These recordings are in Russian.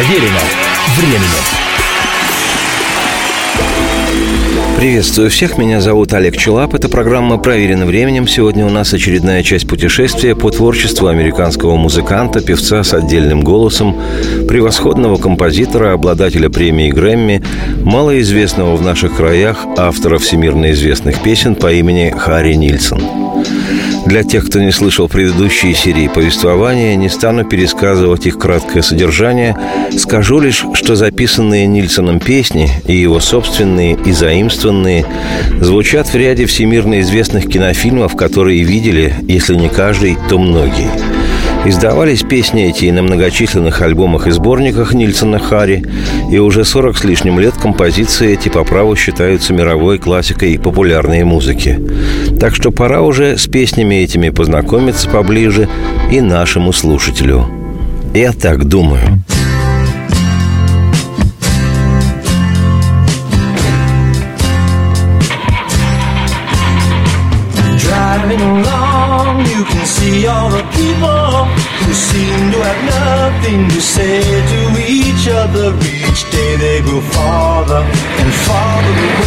Проверено временем. Приветствую всех, меня зовут Олег Челап. Это программа «Проверено временем». Сегодня у нас очередная часть путешествия по творчеству американского музыканта, певца с отдельным голосом, превосходного композитора, обладателя премии Грэмми, малоизвестного в наших краях автора всемирно известных песен по имени Харри Нильсон. Для тех, кто не слышал предыдущие серии повествования, не стану пересказывать их краткое содержание, скажу лишь, что записанные Нильсоном песни и его собственные и заимствованные звучат в ряде всемирно известных кинофильмов, которые видели, если не каждый, то многие – Издавались песни эти на многочисленных альбомах и сборниках Нильсона Хари, и уже 40 с лишним лет композиции эти по праву считаются мировой классикой популярной музыки. Так что пора уже с песнями этими познакомиться поближе и нашему слушателю. Я так думаю. Driving along, you can see all the seem to have nothing to say to each other. Each day they grow farther and farther away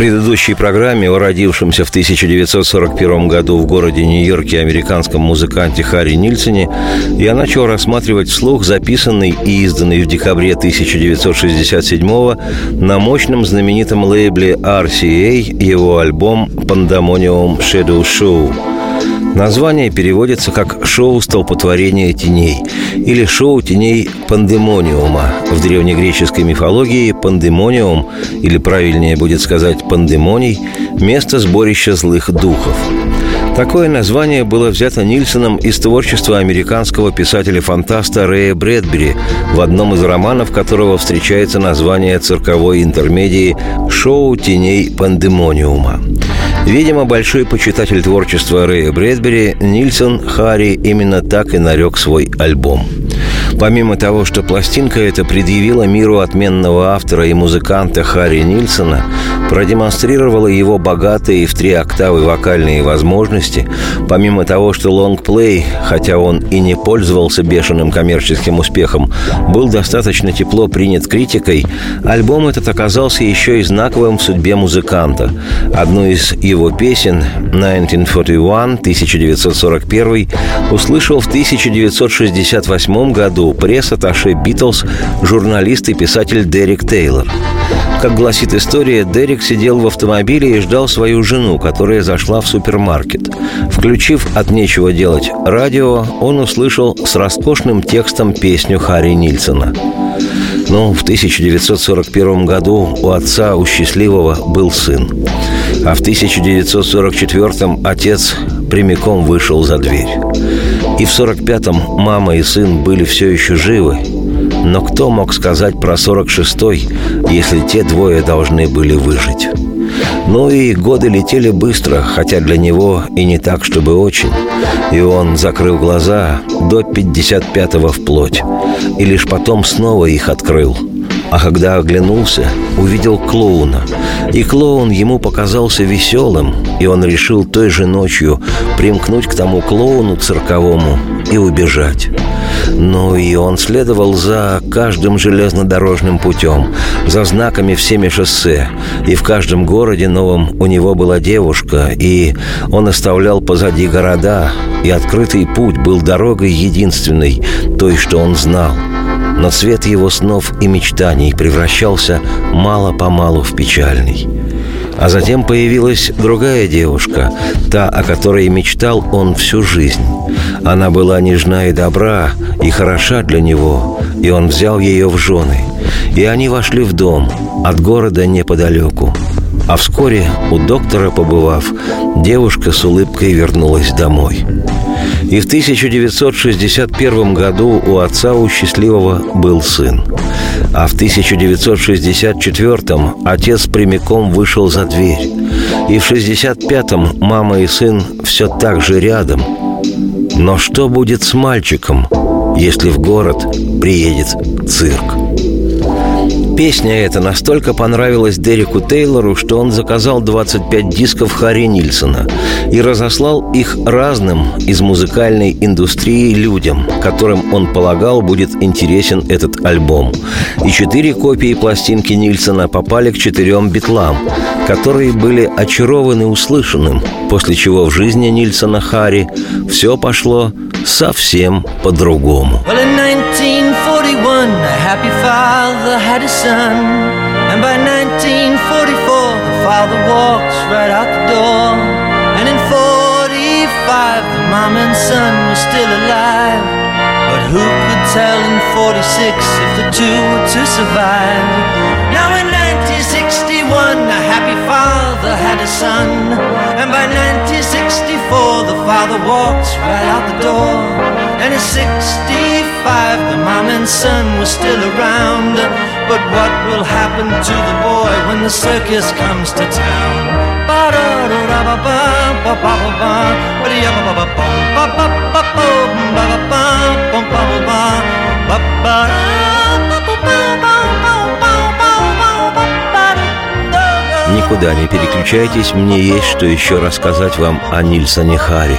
предыдущей программе о родившемся в 1941 году в городе Нью-Йорке американском музыканте Харри Нильсоне я начал рассматривать вслух записанный и изданный в декабре 1967 на мощном знаменитом лейбле RCA его альбом «Pandemonium Shadow Show», Название переводится как «шоу столпотворения теней» или «шоу теней пандемониума». В древнегреческой мифологии пандемониум, или правильнее будет сказать пандемоний, место сборища злых духов. Такое название было взято Нильсоном из творчества американского писателя-фантаста Рэя Брэдбери, в одном из романов которого встречается название цирковой интермедии «Шоу теней пандемониума». Видимо, большой почитатель творчества Рэя Брэдбери, Нильсон Харри именно так и нарек свой альбом. Помимо того, что пластинка эта предъявила миру отменного автора и музыканта Харри Нильсона, продемонстрировала его богатые в три октавы вокальные возможности, помимо того, что лонгплей, хотя он и не пользовался бешеным коммерческим успехом, был достаточно тепло принят критикой, альбом этот оказался еще и знаковым в судьбе музыканта. Одну из его песен, 1941, 1941, услышал в 1968 году пресс-атташе «Битлз» журналист и писатель Дерек Тейлор. Как гласит история, Дерек сидел в автомобиле и ждал свою жену, которая зашла в супермаркет. Включив от нечего делать радио, он услышал с роскошным текстом песню Харри Нильсона. Но в 1941 году у отца, у счастливого, был сын. А в 1944 отец прямиком вышел за дверь. И в 45-м мама и сын были все еще живы, но кто мог сказать про 46-й, если те двое должны были выжить? Ну и годы летели быстро, хотя для него и не так, чтобы очень. И он закрыл глаза до 55-го вплоть. И лишь потом снова их открыл – а когда оглянулся, увидел клоуна. И клоун ему показался веселым, и он решил той же ночью примкнуть к тому клоуну цирковому и убежать. Ну и он следовал за каждым железнодорожным путем, за знаками всеми шоссе. И в каждом городе новом у него была девушка, и он оставлял позади города, и открытый путь был дорогой единственной, той, что он знал – но цвет его снов и мечтаний превращался мало-помалу в печальный. А затем появилась другая девушка, та, о которой мечтал он всю жизнь. Она была нежна и добра, и хороша для него, и он взял ее в жены. И они вошли в дом, от города неподалеку. А вскоре, у доктора побывав, девушка с улыбкой вернулась домой. И в 1961 году у отца у счастливого был сын. А в 1964 отец прямиком вышел за дверь. И в 65-м мама и сын все так же рядом. Но что будет с мальчиком, если в город приедет цирк? Песня эта настолько понравилась Дереку Тейлору, что он заказал 25 дисков Харри Нильсона и разослал их разным из музыкальной индустрии людям, которым он полагал будет интересен этот альбом. И четыре копии пластинки Нильсона попали к четырем битлам, которые были очарованы услышанным, после чего в жизни Нильсона Харри все пошло совсем по-другому. Well, 1941, a happy father had a son, and by 1944 the father walks right out the door. And in 45 the mom and son were still alive, but who could tell in 46 if the two were to survive? Now in 1961 a happy father had a son, and by 1964 the father walks right out the door, and in 60 five, the mom and son were still around. But what will happen to the boy when the circus comes to town? Никуда не переключайтесь, мне есть что еще рассказать вам о Нильсоне Харе.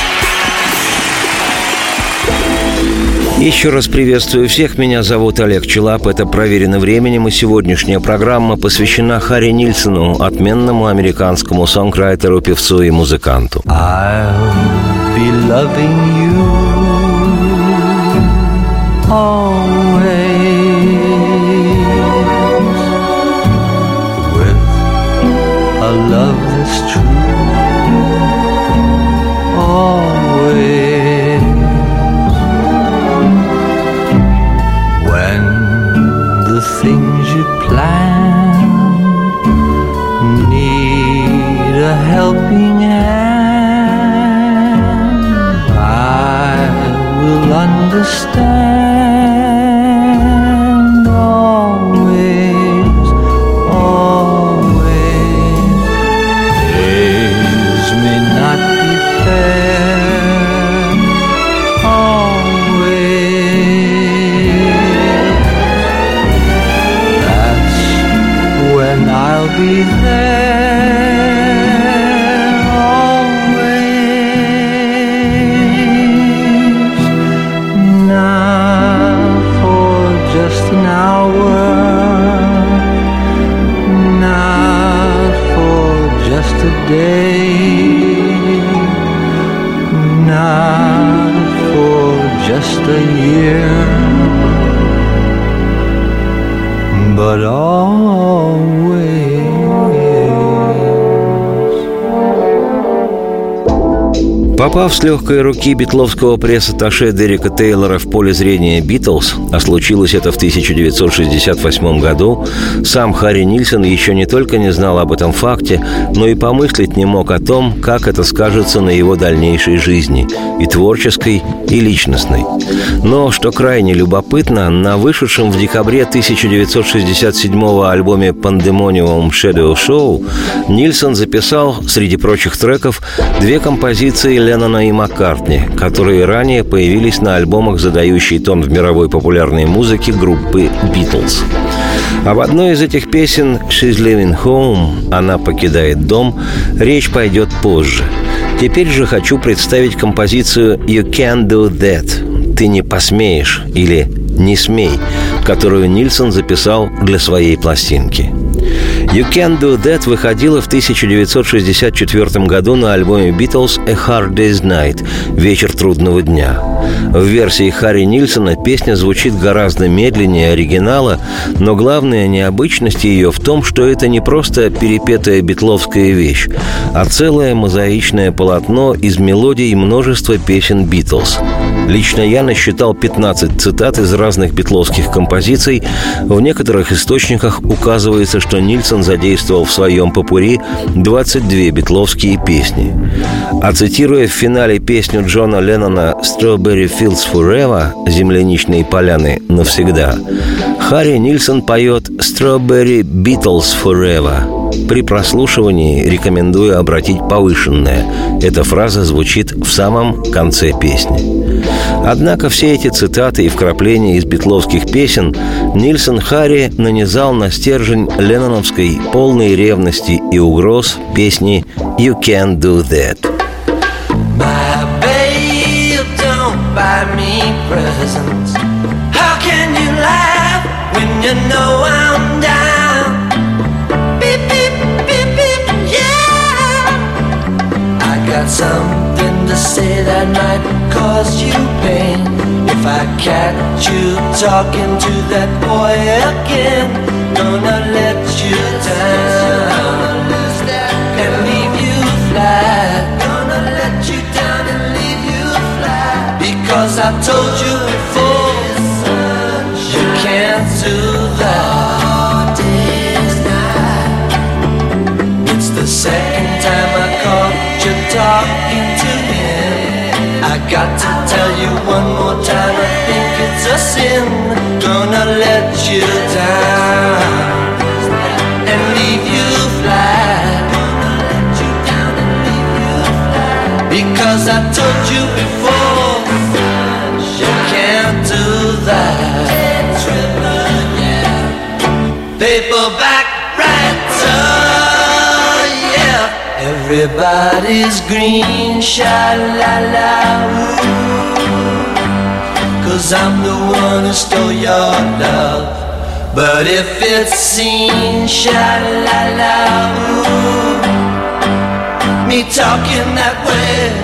Еще раз приветствую всех. Меня зовут Олег Челап. Это «Проверено временем». И сегодняшняя программа посвящена Харри Нильсону, отменному американскому сонграйтеру, певцу и музыканту. I'll be loving you understand. Попав с легкой руки битловского пресс-атташе Дерека Тейлора в поле зрения «Битлз», а случилось это в 1968 году, сам Харри Нильсон еще не только не знал об этом факте, но и помыслить не мог о том, как это скажется на его дальнейшей жизни, и творческой, и личностной. Но, что крайне любопытно, на вышедшем в декабре 1967 альбоме «Pandemonium Shadow Show» Нильсон записал, среди прочих треков, две композиции Леннона и Маккартни, которые ранее появились на альбомах, задающий тон в мировой популярной музыке группы «Битлз». Об одной из этих песен «She's Living Home» «Она покидает дом» речь пойдет позже. Теперь же хочу представить композицию «You Can't Do That» «Ты не посмеешь» или «Не смей», которую Нильсон записал для своей пластинки – You Can Do That выходила в 1964 году на альбоме Beatles A Hard Day's Night – «Вечер трудного дня». В версии Харри Нильсона песня звучит гораздо медленнее оригинала, но главная необычность ее в том, что это не просто перепетая битловская вещь, а целое мозаичное полотно из мелодий множества песен Битлз. Лично я насчитал 15 цитат из разных битловских композиций. В некоторых источниках указывается, что Нильсон задействовал в своем попури 22 битловские песни. А цитируя в финале песню Джона Леннона «Strawberry Fields Forever» «Земляничные поляны навсегда», Харри Нильсон поет «Strawberry Beatles Forever», при прослушивании рекомендую обратить повышенное. Эта фраза звучит в самом конце песни. Однако все эти цитаты и вкрапления из битловских песен Нильсон Харри нанизал на стержень ленноновской полной ревности и угроз песни «You Can't Do That». My babe, don't buy me presents. How can you laugh when you know got something to say that might cause you pain. If I catch you talking to that boy again, gonna let you down and leave you flat. Gonna let you down and leave you flat because I told you got to tell you one more time, I think it's a sin. Gonna let you down and leave you flat. Because I told you before, you can't do that. Paperback Everybody's green, sha la la Cause I'm the one who stole your love. But if it's seen, sha la la Me talking that way,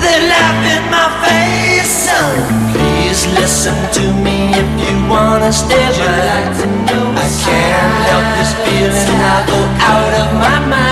they laugh in my face. Son, please listen to me if you wanna stay right. I can't help this feeling, I go out of my mind.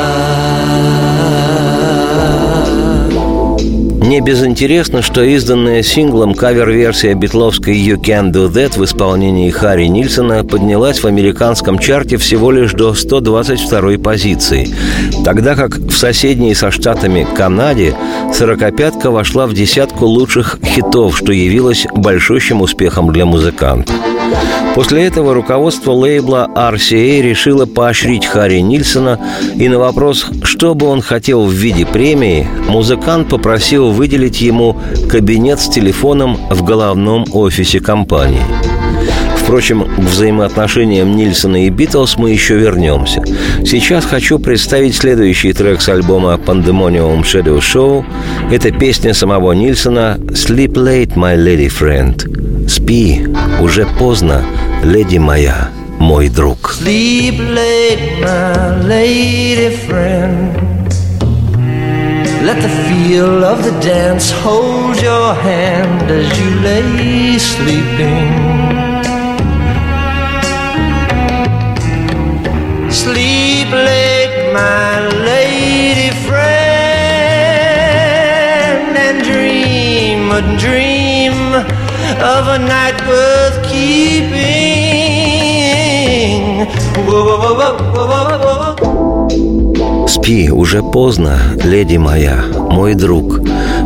Не безинтересно, что изданная синглом кавер-версия битловской «You Can Do That» в исполнении Харри Нильсона поднялась в американском чарте всего лишь до 122 позиции, тогда как в соседней со штатами Канаде «Сорокопятка» вошла в десятку лучших хитов, что явилось большущим успехом для музыканта. После этого руководство лейбла RCA решило поощрить Харри Нильсона, и на вопрос, что бы он хотел в виде премии, музыкант попросил выделить ему кабинет с телефоном в головном офисе компании – Впрочем, к взаимоотношениям Нильсона и Битлз мы еще вернемся. Сейчас хочу представить следующий трек с альбома Pandemonium Shadow Show. Это песня самого Нильсона «Sleep late, my lady friend». «Спи, уже поздно, леди моя, мой друг». Sleep late, my lady friend. Let the feel of the dance hold your hand as you lay sleeping. Sleep late, my lady friend, and dream a dream of a night worth keeping. Whoa, whoa, whoa, whoa, whoa, whoa. Спи, уже поздно, леди моя, мой друг.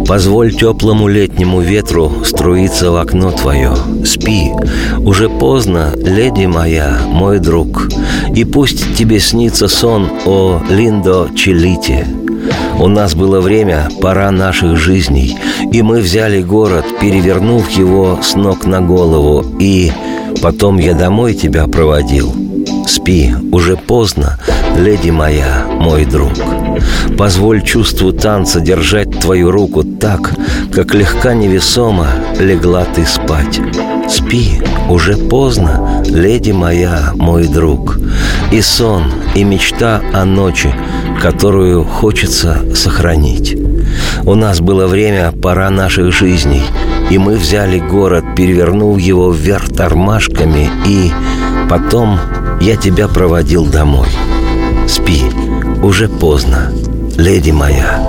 Позволь теплому летнему ветру струиться в окно твое. Спи, уже поздно, леди моя, мой друг. И пусть тебе снится сон о Линдо Челите. У нас было время, пора наших жизней, и мы взяли город, перевернув его с ног на голову, и потом я домой тебя проводил. Спи, уже поздно, леди моя, мой друг. Позволь чувству танца держать твою руку так, как легка невесомо легла ты спать. Спи, уже поздно, леди моя, мой друг. И сон, и мечта о ночи, которую хочется сохранить. У нас было время, пора наших жизней, и мы взяли город, перевернув его вверх тормашками, и потом я тебя проводил домой. Спи, уже поздно, леди моя,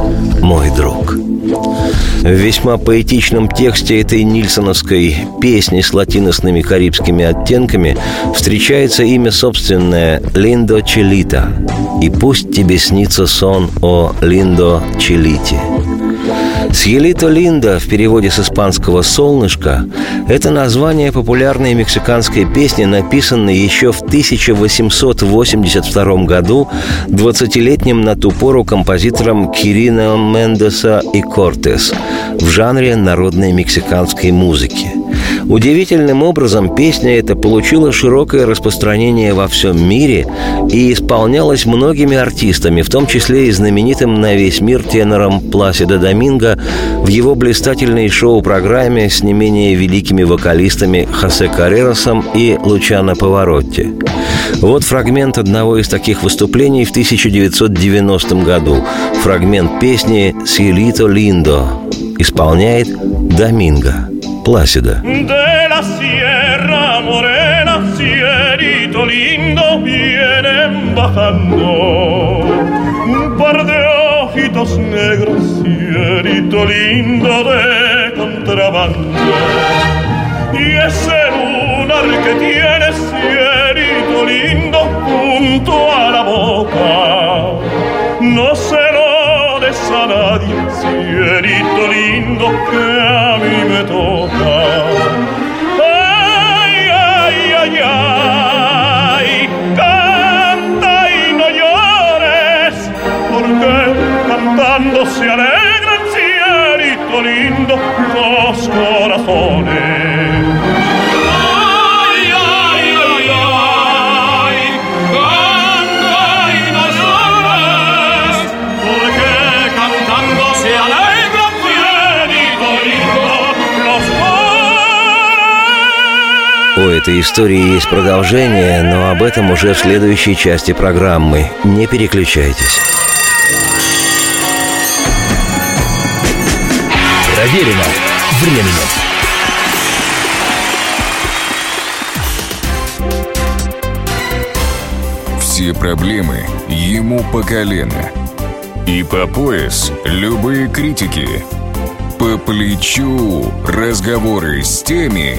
мой друг. В весьма поэтичном тексте этой нильсоновской песни с латиносными карибскими оттенками встречается имя собственное Линдо Челита. И пусть тебе снится сон о Линдо Челите. Сьелито Линда в переводе с испанского «солнышко» – это название популярной мексиканской песни, написанной еще в 1882 году 20-летним на ту пору композитором Кирино Мендеса и Кортес в жанре народной мексиканской музыки. Удивительным образом песня эта получила широкое распространение во всем мире и исполнялась многими артистами, в том числе и знаменитым на весь мир тенором Пласида Доминго в его блистательной шоу-программе с не менее великими вокалистами Хосе Карреросом и Лучано Поворотти. Вот фрагмент одного из таких выступлений в 1990 году. Фрагмент песни «Силито Линдо» исполняет Доминго. Plácida. De la Sierra Morena, cierito lindo, vienen bajando un par de ojitos negros, cierito lindo de contrabando. Y ese lunar que tiene, cierito lindo, junto a la boca, no sé a nadie, cierito lindo que a mí me toca. Ay, ay, ay, ay, canta y no llores, porque cantando se alegran, этой истории есть продолжение, но об этом уже в следующей части программы. Не переключайтесь. Проверено временем. Все проблемы ему по колено. И по пояс любые критики. По плечу разговоры с теми,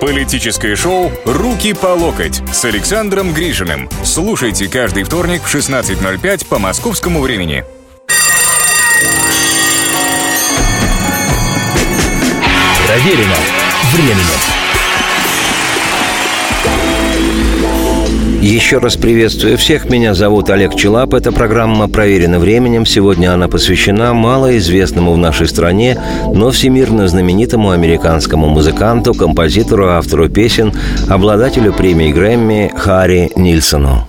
Политическое шоу «Руки по локоть» с Александром Гришиным. Слушайте каждый вторник в 16.05 по московскому времени. Проверено временем. Еще раз приветствую всех. Меня зовут Олег Челап. Эта программа проверена временем. Сегодня она посвящена малоизвестному в нашей стране, но всемирно знаменитому американскому музыканту, композитору, автору песен, обладателю премии Грэмми Харри Нильсону.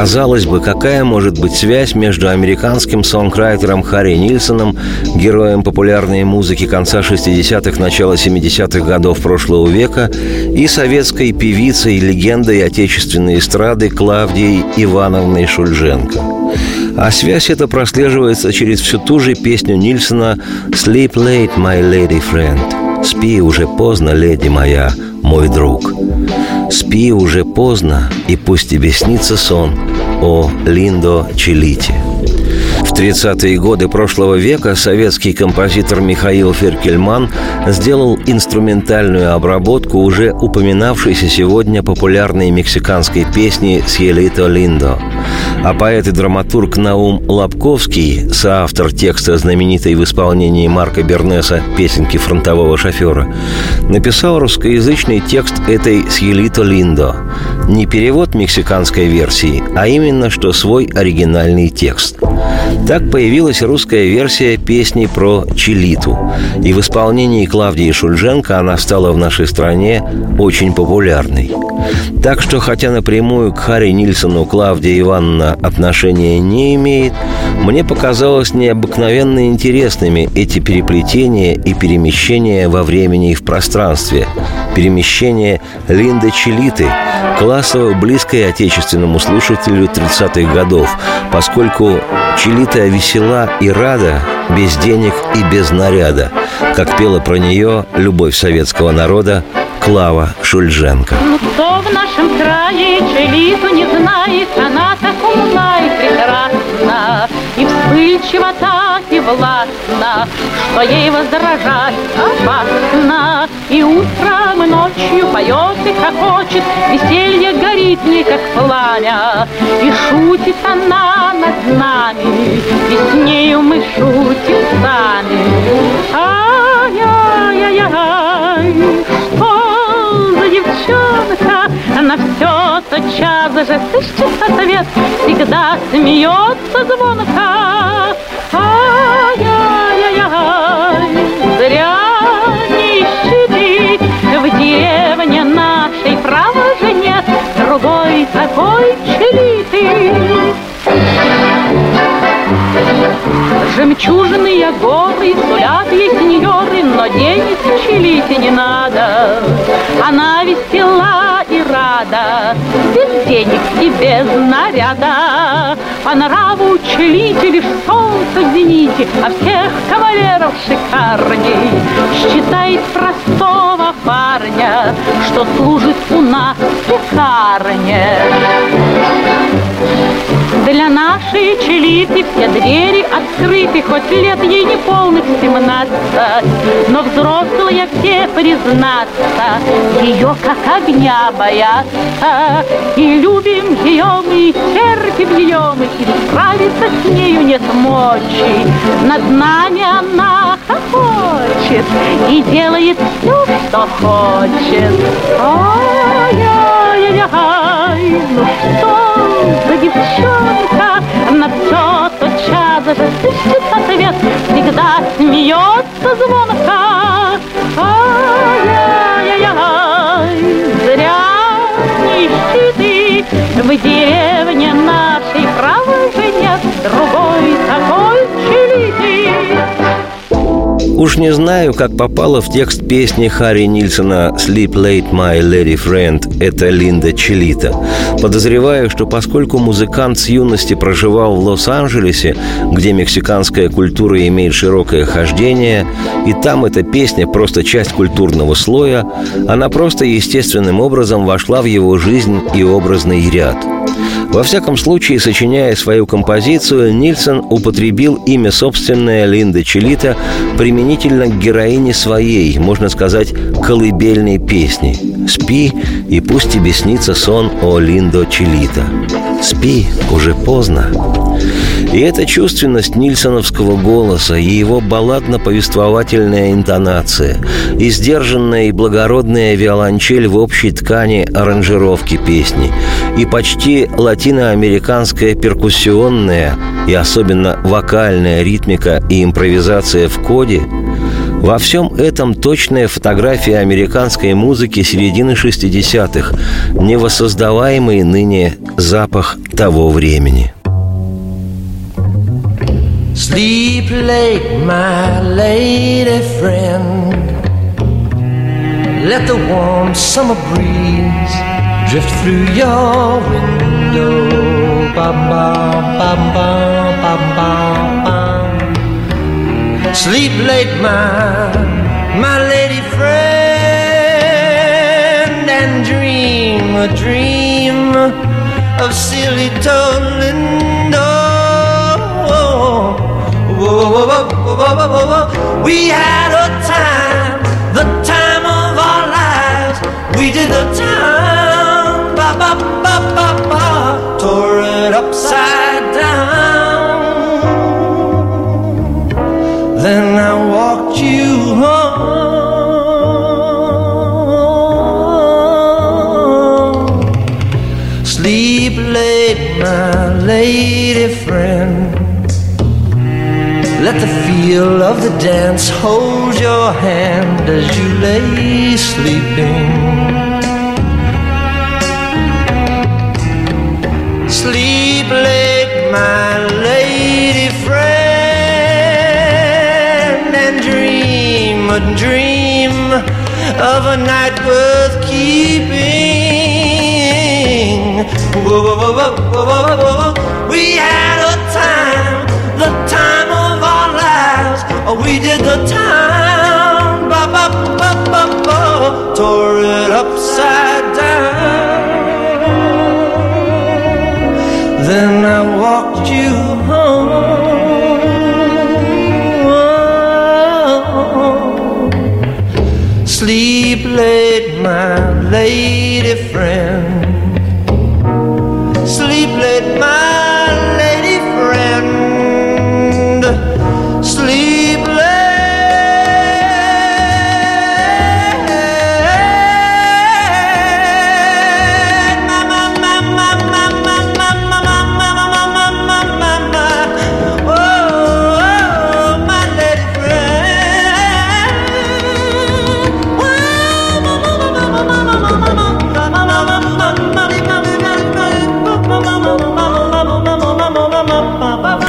Казалось бы, какая может быть связь между американским сонграйтером Харри Нильсоном, героем популярной музыки конца 60-х, начала 70-х годов прошлого века, и советской певицей, легендой отечественной эстрады Клавдией Ивановной Шульженко. А связь эта прослеживается через всю ту же песню Нильсона «Sleep late, my lady friend» «Спи уже поздно, леди моя, мой друг». Спи уже поздно, и пусть тебе снится сон о Линдо Челите. В 30-е годы прошлого века советский композитор Михаил Феркельман сделал инструментальную обработку уже упоминавшейся сегодня популярной мексиканской песни «Сьелито Линдо». А поэт и драматург Наум Лобковский, соавтор текста знаменитой в исполнении Марка Бернеса песенки фронтового шофера, написал русскоязычный текст этой «Сьелито Линдо». Не перевод мексиканской версии, а именно что свой оригинальный текст. Так появилась русская версия песни про Чилиту. И в исполнении Клавдии Шульженко она стала в нашей стране очень популярной. Так что, хотя напрямую к Харри Нильсону Клавдия Ивановна отношения не имеет, мне показалось необыкновенно интересными эти переплетения и перемещения во времени и в пространстве. Перемещение Линды Челиты, классово близкой отечественному слушателю 30-х годов, поскольку Челита весела и рада, без денег и без наряда, как пела про нее любовь советского народа Клава Шульженко. Ну кто в нашем крае Челиту не знает, она так умна и прекрасна, и вспыльчива и властна, что ей возражать опасно. И утром, и ночью поет и хохочет, веселье горит не как пламя, и шутит она над нами, и с нею мы шутим сами. Ай-яй-яй-яй, что за девчонка, она все тотчас же сыщет ответ, всегда смеется звонко. Ай-яй-яй-яй, зря не ты в деревне нашей, права же нет другой такой челиты. Жемчужные горы сулят ей сеньоры, но денег челите не надо. Она весела рада, без денег и без наряда. По нраву челите лишь солнце в зените, а всех кавалеров шикарней. Считает простого парня, что служит у нас пекарня. Для нашей челиты все двери открыты, хоть лет ей не полных семнадцать, но взрослые все признаться, ее как огня боятся, и любим ее мы, терпим ее мы, и справиться с нею нет мочи. Над нами она хохочет и делает все, что хочет. Ай-яй-яй, ну что за девчонка, на все тотчас же сыщет ответ, всегда смеется звонко. Ай-яй-яй, зря не ищи ты. В деревне нашей, Уж не знаю, как попало в текст песни Харри Нильсона «Sleep late, my lady friend» — это Линда Челита. Подозреваю, что поскольку музыкант с юности проживал в Лос-Анджелесе, где мексиканская культура имеет широкое хождение, и там эта песня просто часть культурного слоя, она просто естественным образом вошла в его жизнь и образный ряд – во всяком случае, сочиняя свою композицию, Нильсон употребил имя собственное Линды Челита применительно к героине своей, можно сказать, колыбельной песни «Спи, и пусть тебе снится сон о Линдо Челита». «Спи, уже поздно». И эта чувственность нильсоновского голоса, и его балладно-повествовательная интонация, и сдержанная и благородная виолончель в общей ткани аранжировки песни, и почти латиноамериканская перкуссионная и особенно вокальная ритмика и импровизация в коде – во всем этом точная фотография американской музыки середины 60-х, невоссоздаваемый ныне запах того времени – Sleep late, my lady friend. Let the warm summer breeze drift through your window. Bum, bum, bum, bum, bum, bum. Sleep late, my, my lady friend, and dream a dream of silly Tolindo. We had a time, the time of our lives. We did the time, ba ba ba ba ba, tore it upside down. Then I walked you home. Sleep late, my lady friend. Let the feel of the dance hold your hand as you lay sleeping. Sleep late, my lady friend, and dream a dream of a night worth keeping. Whoa, whoa, whoa. We had Oh, we did the time, ba ba ba ba ba, tore it upside down. Then I walked you home. Sleep late, my lady friend.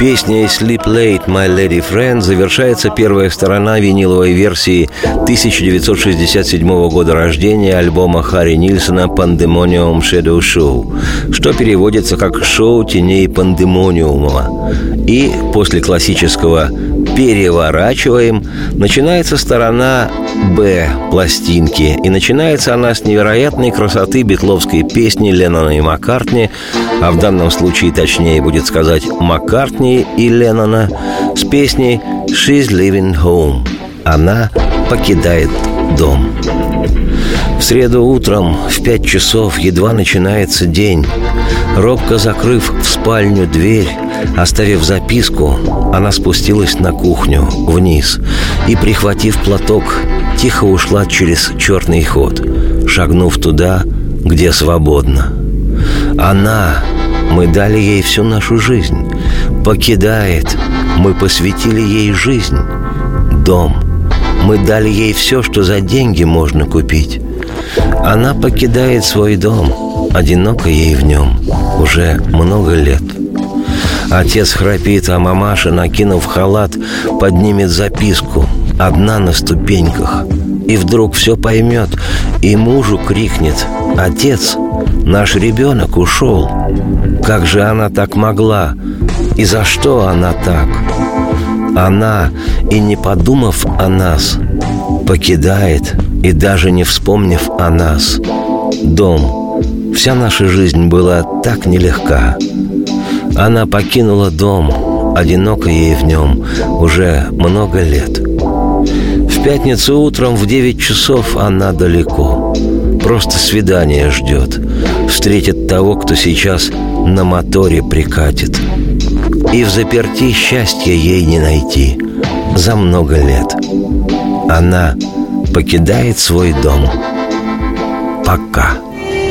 Песней «Sleep Late, My Lady Friend» завершается первая сторона виниловой версии 1967 года рождения альбома Харри Нильсона «Pandemonium Shadow Show», что переводится как «Шоу теней пандемониума». И после классического «переворачиваем» начинается сторона «Б» пластинки, и начинается она с невероятной красоты битловской песни Леннона и Маккартни, а в данном случае точнее будет сказать Маккартни и Леннона, с песней «She's Living Home». Она покидает дом. В среду утром в пять часов едва начинается день. Робко закрыв в спальню дверь, оставив записку, она спустилась на кухню, вниз, и, прихватив платок, тихо ушла через черный ход, шагнув туда, где свободно. Она, мы дали ей всю нашу жизнь, покидает, мы посвятили ей жизнь, дом. Мы дали ей все, что за деньги можно купить. Она покидает свой дом, одиноко ей в нем, уже много лет. Отец храпит, а мамаша, накинув халат, поднимет записку. одна на ступеньках. И вдруг все поймет, и мужу крикнет «Отец, наш ребенок ушел!» Как же она так могла? И за что она так? Она, и не подумав о нас, покидает, и даже не вспомнив о нас. Дом. Вся наша жизнь была так нелегка. Она покинула дом, одиноко ей в нем, уже много лет. В пятницу утром в девять часов она далеко. Просто свидание ждет. Встретит того, кто сейчас на моторе прикатит. И в заперти счастья ей не найти за много лет. Она покидает свой дом. Пока.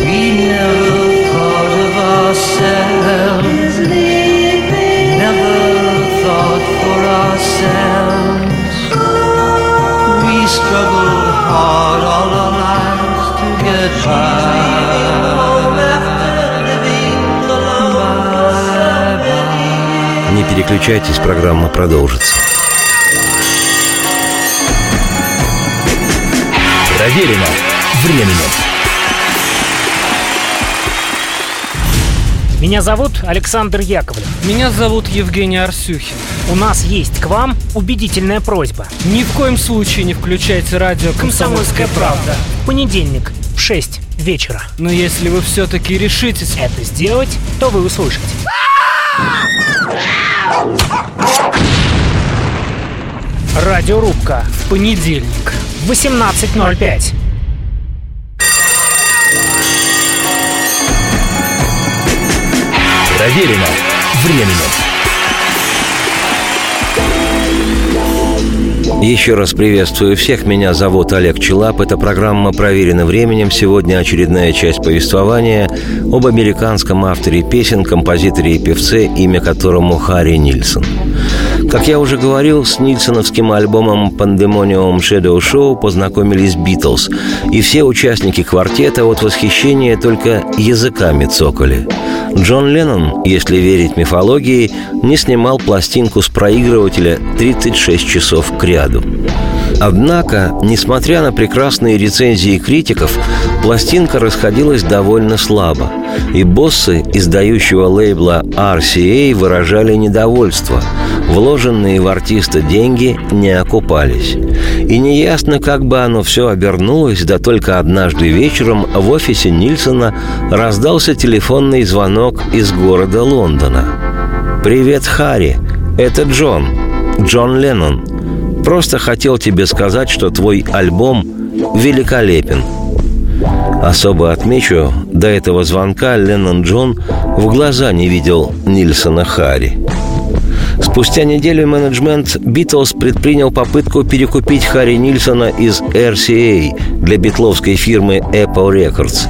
We never thought of ourselves. Не переключайтесь, программа продолжится. Проверено временем. Меня зовут Александр Яковлев. Меня зовут Евгений Арсюхин. У нас есть к вам убедительная просьба. Ни в коем случае не включайте радио «Комсомольская правда». В понедельник в 6 вечера. Но если вы все-таки решитесь... Это сделать, то вы услышите. Радиорубка В понедельник. в 18.05. Проверено временем. Еще раз приветствую всех. Меня зовут Олег Челап. Эта программа проверена временем. Сегодня очередная часть повествования об американском авторе песен, композиторе и певце, имя которому Харри Нильсон. Как я уже говорил, с нильсоновским альбомом «Pandemonium Shadow Show» познакомились Битлз, и все участники квартета от восхищения только языками цокали. Джон Леннон, если верить мифологии, не снимал пластинку с проигрывателя 36 часов к ряду. Однако, несмотря на прекрасные рецензии критиков, пластинка расходилась довольно слабо, и боссы издающего лейбла RCA выражали недовольство. Вложенные в артиста деньги не окупались. И неясно, как бы оно все обернулось, да только однажды вечером в офисе Нильсона раздался телефонный звонок из города Лондона. «Привет, Харри, это Джон, Джон Леннон. Просто хотел тебе сказать, что твой альбом великолепен. Особо отмечу, до этого звонка Леннон Джон в глаза не видел Нильсона Харри. Спустя неделю менеджмент Битлз предпринял попытку перекупить Харри Нильсона из RCA для битловской фирмы Apple Records.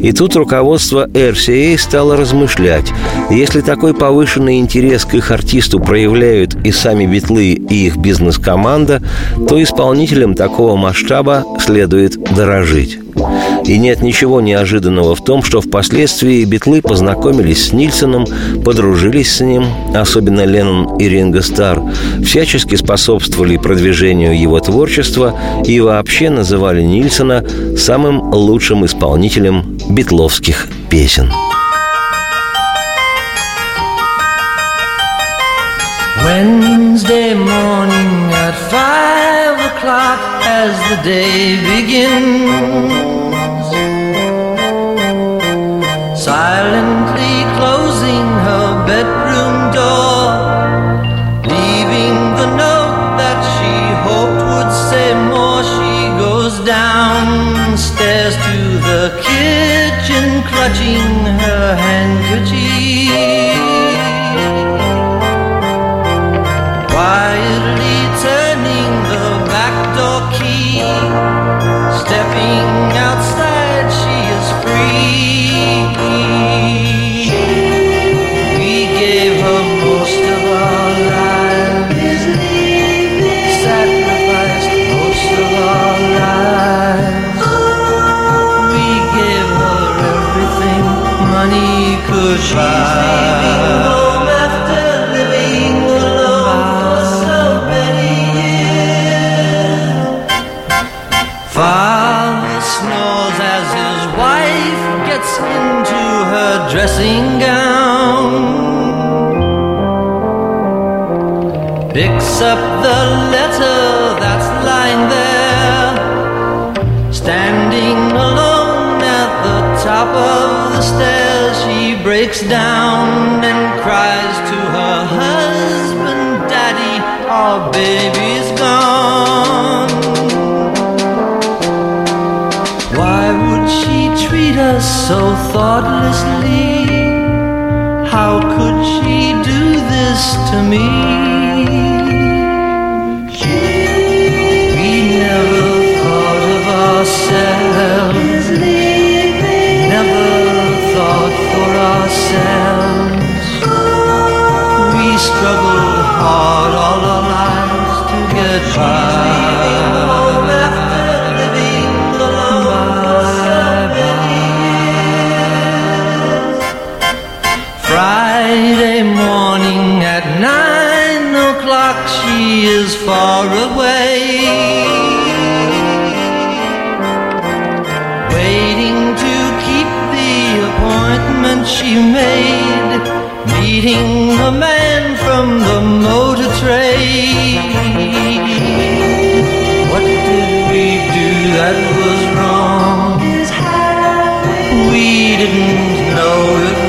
И тут руководство RCA стало размышлять, если такой повышенный интерес к их артисту проявляют и сами битлы, и их бизнес-команда, то исполнителям такого масштаба следует дорожить. И нет ничего неожиданного в том, что впоследствии битлы познакомились с Нильсоном, подружились с ним, особенно Леннон и Ринго Стар, всячески способствовали продвижению его творчества и вообще называли Нильсона самым лучшим исполнителем битловских песен. Wednesday morning at five o'clock as the day begins. Clutching her handkerchief. Breaks down and cries to her husband, Daddy, our baby's gone. Why would she treat us so thoughtlessly? How could she do this to me? We never thought of ourselves, ourselves. We struggled hard all our lives to get by. Friday morning at nine o'clock, she is far away. She made, meeting the man from the motor trade. What did we do that was wrong? We didn't know it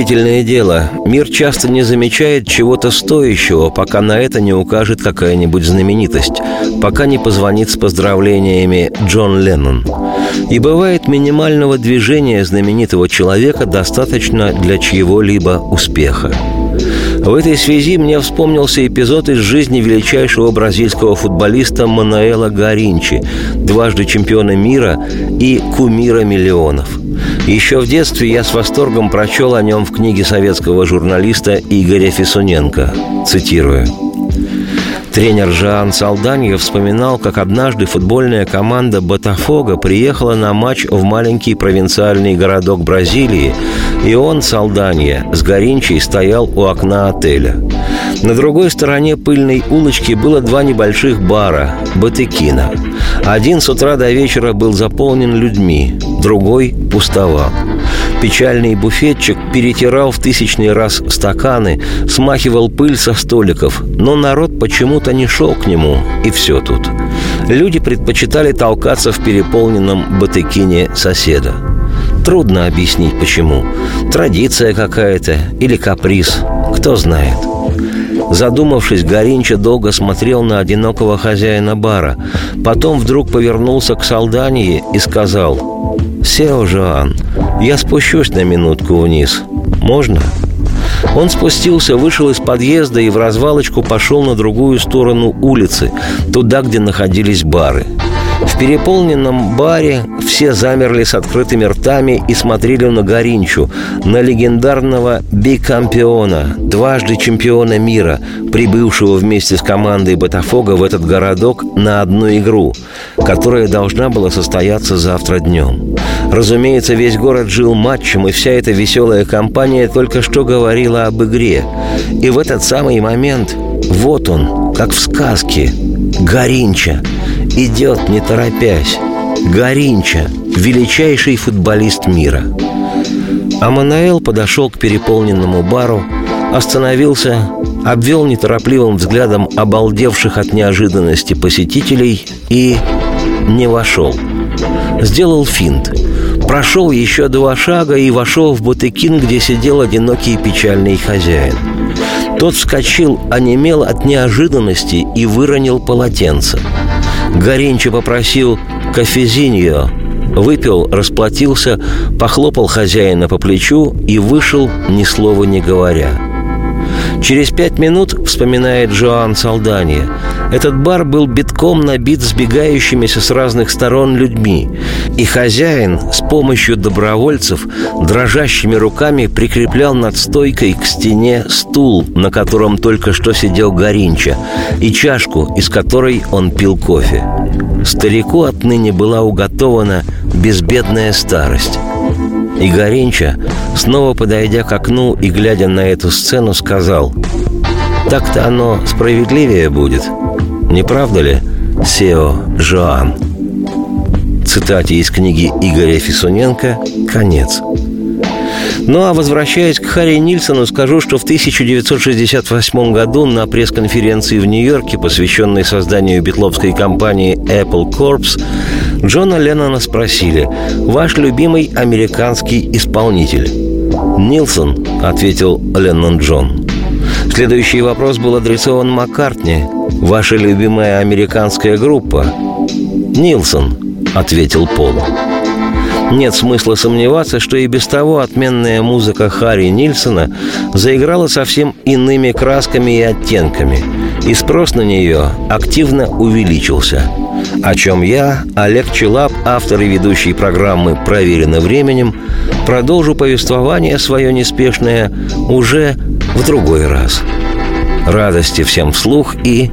Удивительное дело, мир часто не замечает чего-то стоящего, пока на это не укажет какая-нибудь знаменитость, пока не позвонит с поздравлениями Джон Леннон. И бывает минимального движения знаменитого человека достаточно для чьего-либо успеха. В этой связи мне вспомнился эпизод из жизни величайшего бразильского футболиста Мануэла Гаринчи, дважды чемпиона мира и кумира миллионов. Еще в детстве я с восторгом прочел о нем в книге советского журналиста Игоря Фисуненко. Цитирую. Тренер Жан Салданья вспоминал, как однажды футбольная команда Ботафога приехала на матч в маленький провинциальный городок Бразилии, и он, Салданья, с Горинчей стоял у окна отеля. На другой стороне пыльной улочки было два небольших бара – Батыкина. Один с утра до вечера был заполнен людьми, другой пустовал. Печальный буфетчик перетирал в тысячный раз стаканы, смахивал пыль со столиков, но народ почему-то не шел к нему, и все тут. Люди предпочитали толкаться в переполненном батыкине соседа. Трудно объяснить почему. Традиция какая-то или каприз, кто знает. Задумавшись, Горинча долго смотрел на одинокого хозяина бара. Потом вдруг повернулся к Салдании и сказал «Сео, Жоан, я спущусь на минутку вниз. Можно?» Он спустился, вышел из подъезда и в развалочку пошел на другую сторону улицы, туда, где находились бары. Переполненном баре все замерли с открытыми ртами и смотрели на Горинчу, на легендарного бикампиона, дважды чемпиона мира, прибывшего вместе с командой Ботафога в этот городок на одну игру, которая должна была состояться завтра днем. Разумеется, весь город жил матчем, и вся эта веселая компания только что говорила об игре. И в этот самый момент вот он, как в сказке, Горинча, идет не торопясь. Горинча, величайший футболист мира. А Манаэл подошел к переполненному бару, остановился, обвел неторопливым взглядом обалдевших от неожиданности посетителей и не вошел. Сделал финт. Прошел еще два шага и вошел в бутыкин, где сидел одинокий печальный хозяин. Тот вскочил, онемел от неожиданности и выронил полотенце. Горенча попросил кофезиньо, выпил, расплатился, похлопал хозяина по плечу и вышел, ни слова не говоря. Через пять минут, вспоминает Джоан Салдания, этот бар был битком набит сбегающимися с разных сторон людьми, и хозяин с помощью добровольцев дрожащими руками прикреплял над стойкой к стене стул, на котором только что сидел Горинча, и чашку, из которой он пил кофе. Старику отныне была уготована безбедная старость. И Горинча, снова подойдя к окну и глядя на эту сцену, сказал «Так-то оно справедливее будет, не правда ли, Сео Жоан?» Цитате из книги Игоря Фисуненко «Конец». Ну а возвращаясь к Харри Нильсону, скажу, что в 1968 году на пресс-конференции в Нью-Йорке, посвященной созданию битловской компании Apple Corps, Джона Леннона спросили «Ваш любимый американский исполнитель?» «Нилсон», — ответил Леннон Джон. Следующий вопрос был адресован Маккартни. «Ваша любимая американская группа?» «Нилсон», — ответил Пол. Нет смысла сомневаться, что и без того отменная музыка Харри Нильсона заиграла совсем иными красками и оттенками, и спрос на нее активно увеличился. О чем я, Олег Челап, автор и ведущий программы «Проверено временем», продолжу повествование свое неспешное уже в другой раз. Радости всем вслух и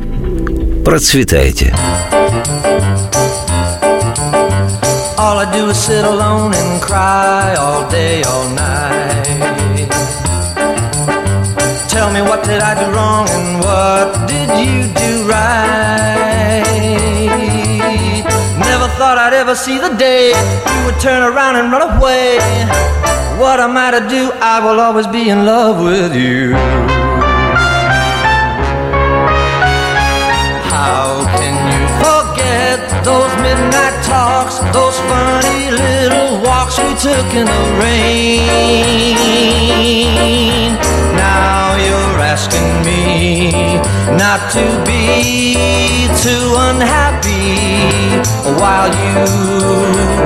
процветайте! All do is sit alone and cry all day, all night. Tell me what did I do wrong and what did you do right? Never thought I'd ever see the day you would turn around and run away. What am I to do? I will always be in love with you. How can you those midnight talks, those funny little walks we took in the rain? Now you're asking me not to be too unhappy while you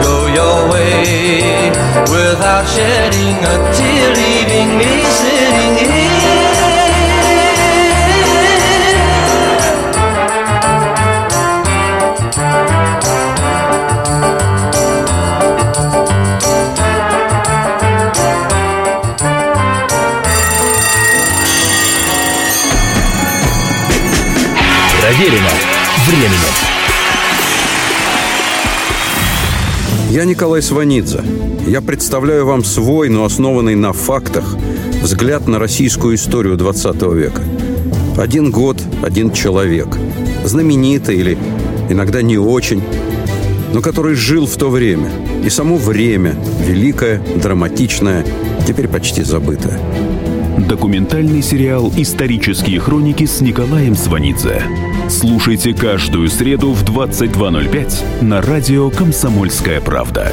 go your way without shedding a tear, leaving me sitting here. Проверено временем. Я Николай Сванидзе. Я представляю вам свой, но основанный на фактах, взгляд на российскую историю 20 века. Один год, один человек. Знаменитый или иногда не очень, но который жил в то время. И само время, великое, драматичное, теперь почти забытое. Документальный сериал «Исторические хроники» с Николаем Сванидзе. Слушайте каждую среду в 22.05 на радио «Комсомольская правда».